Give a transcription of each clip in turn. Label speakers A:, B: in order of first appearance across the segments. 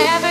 A: Ever.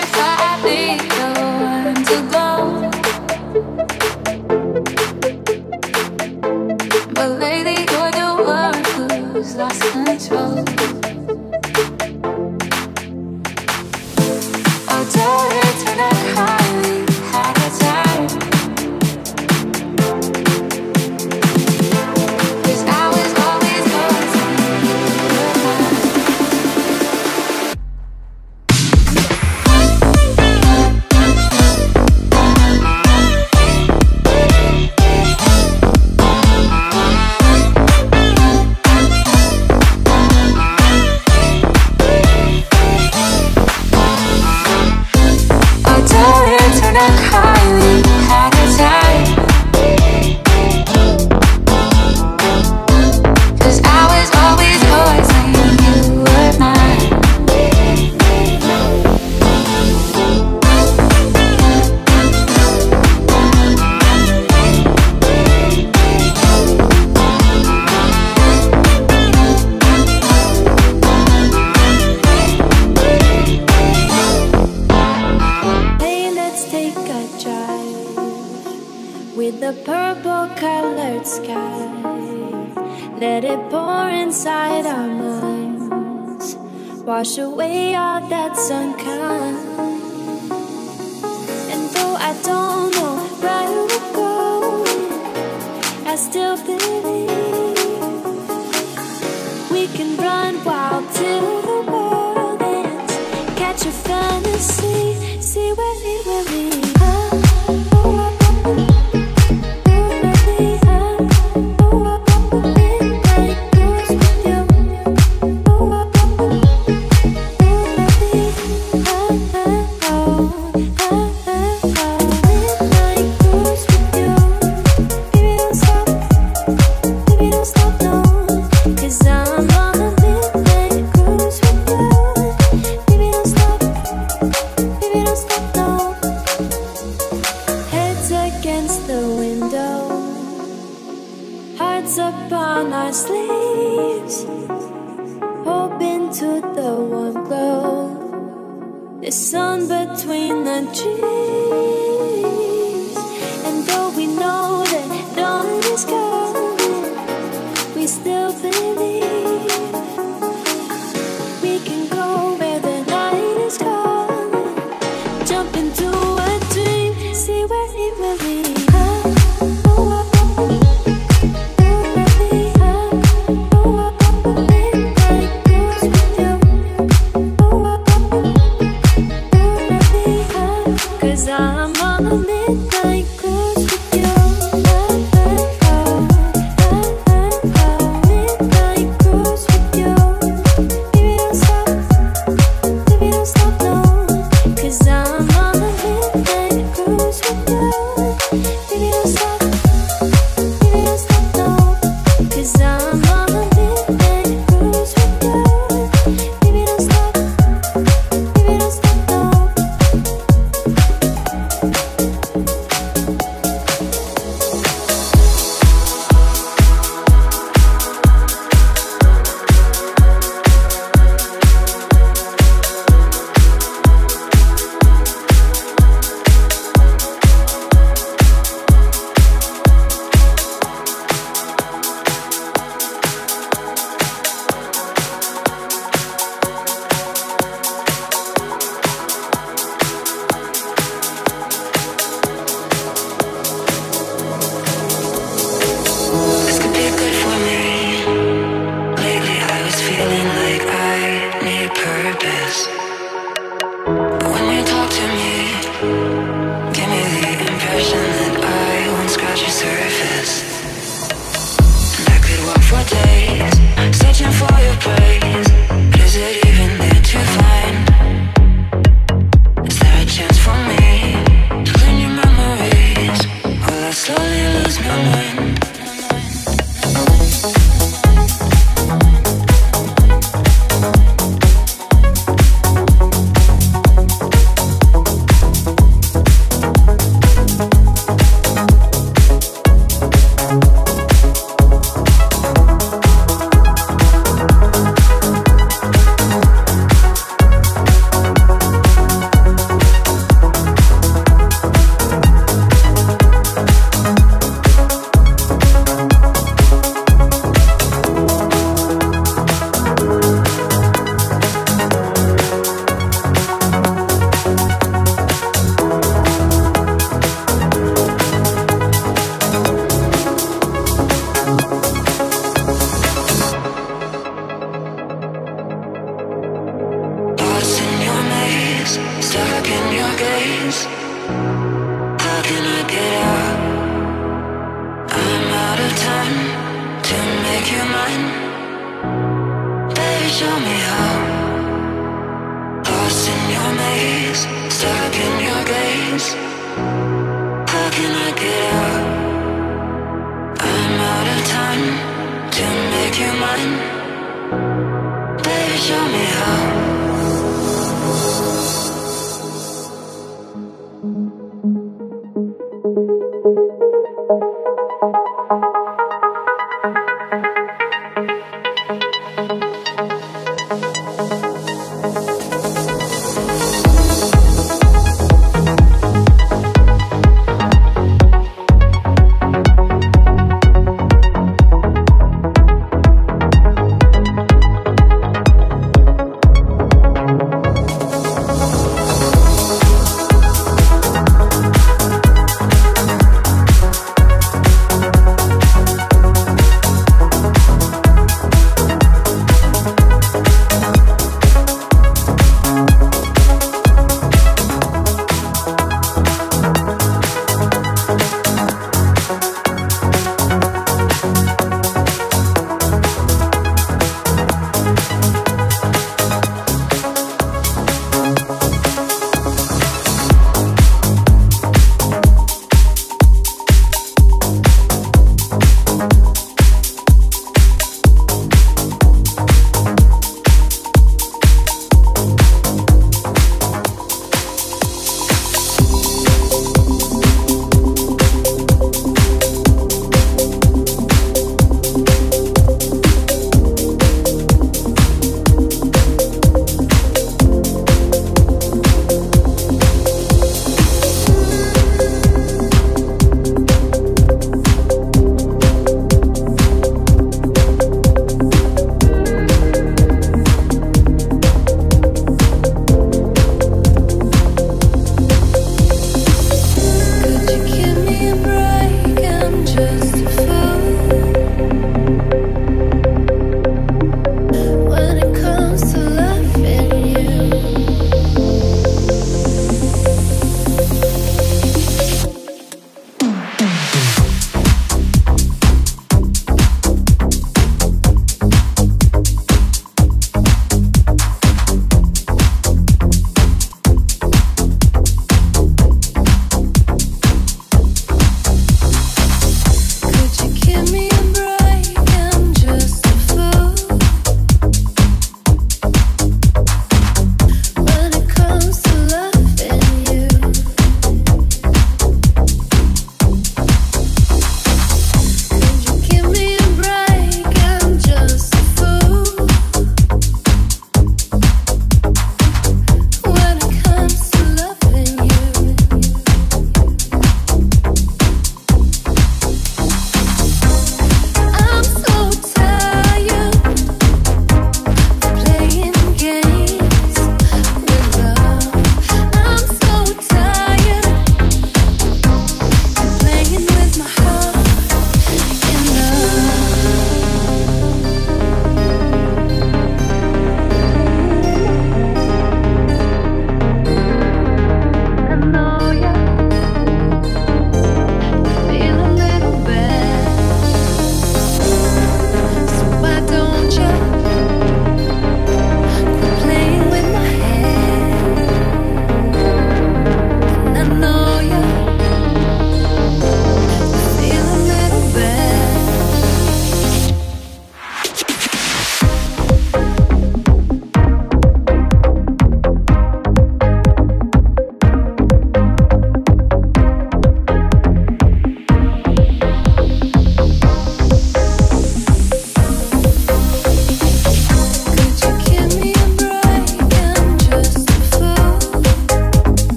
A: see, see where it will lead.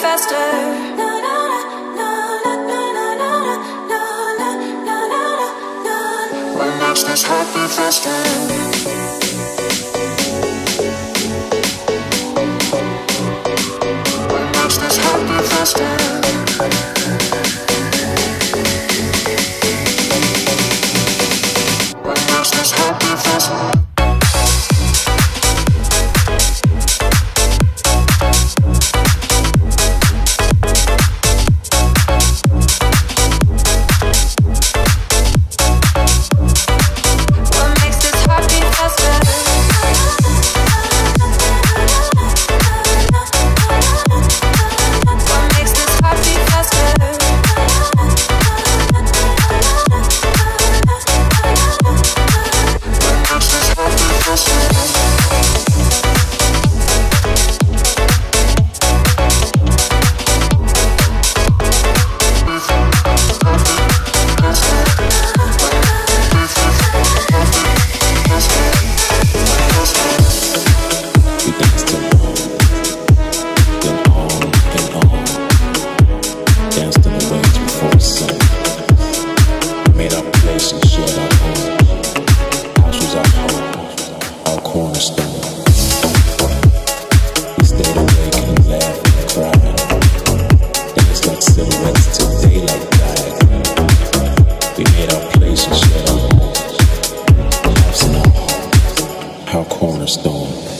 A: faster. What makes this heartbeat faster?
B: our cornerstone.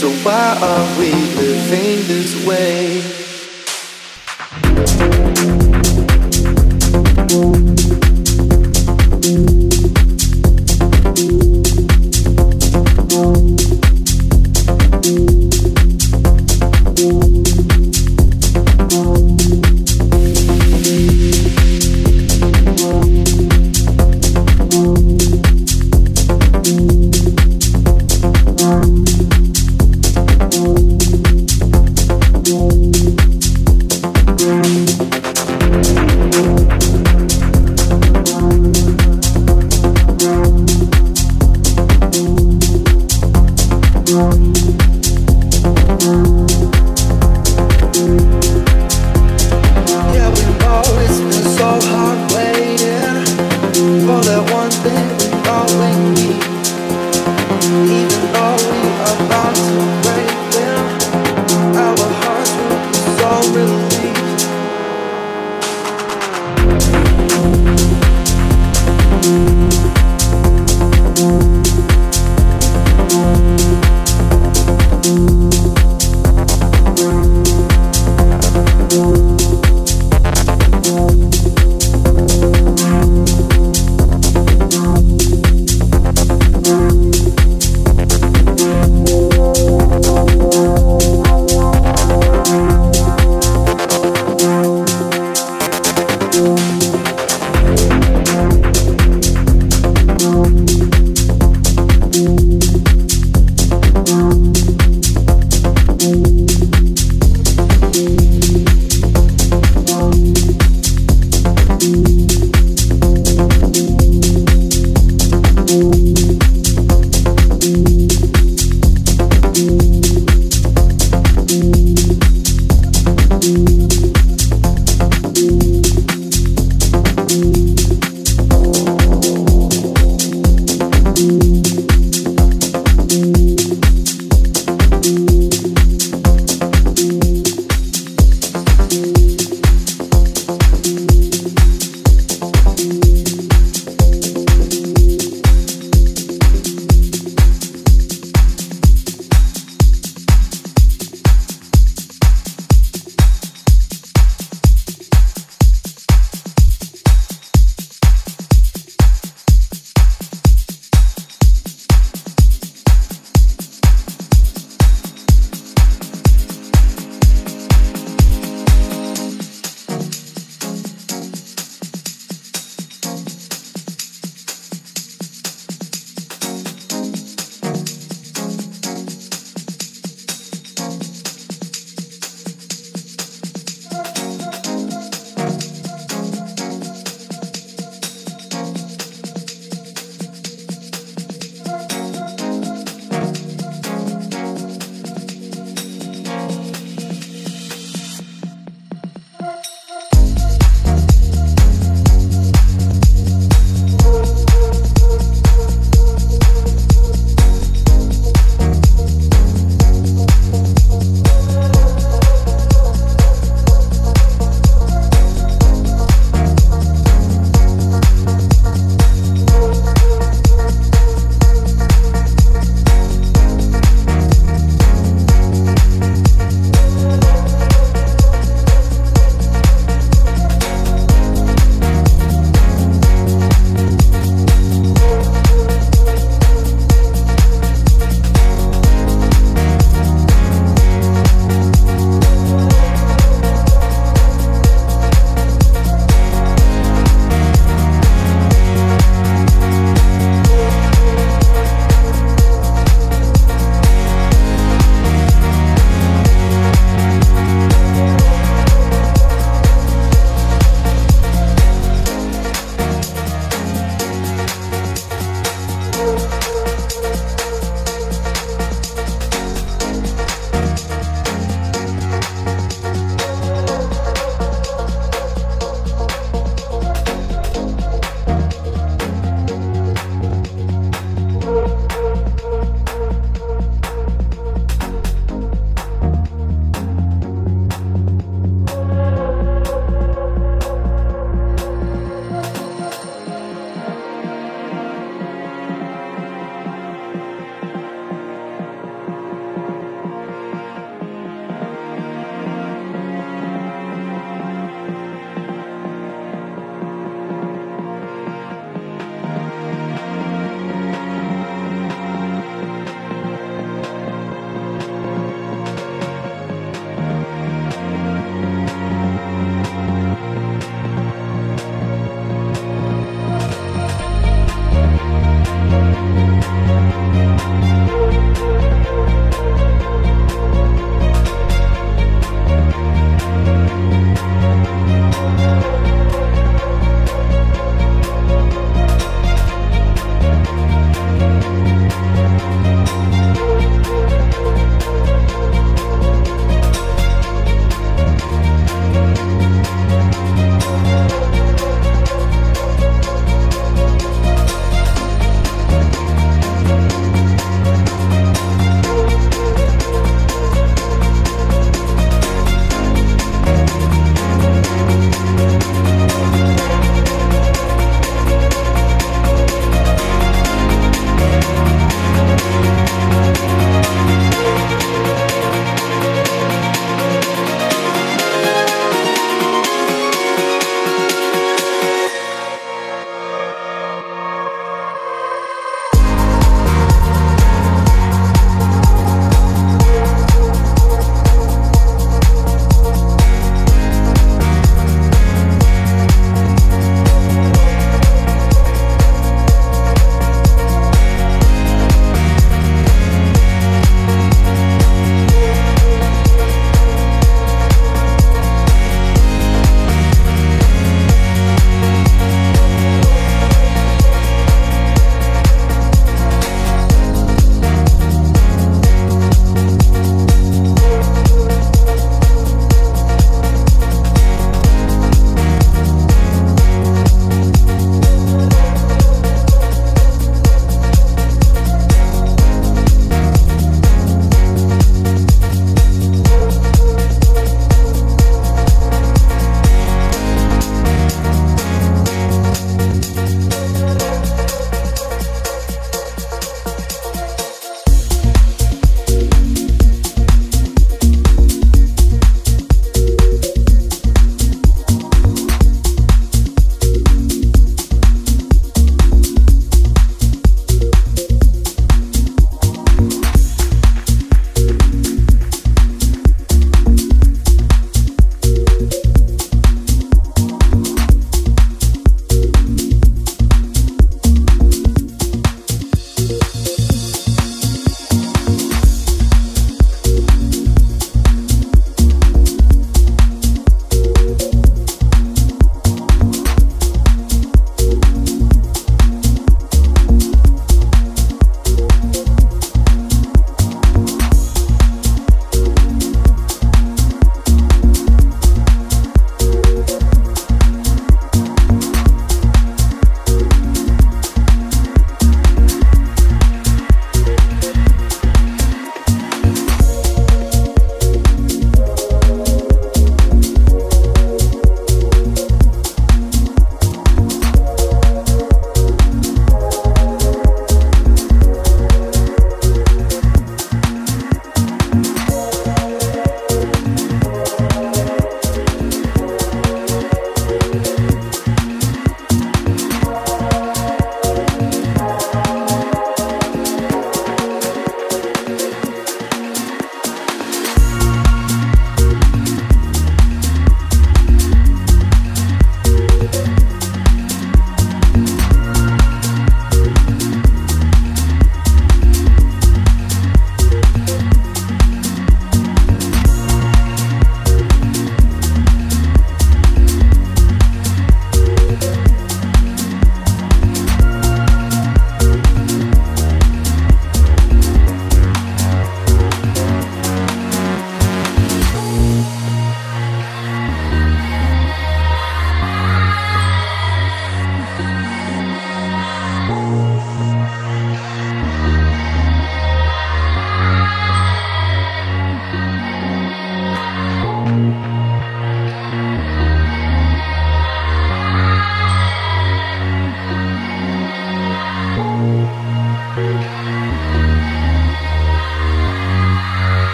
C: So why are we living this way?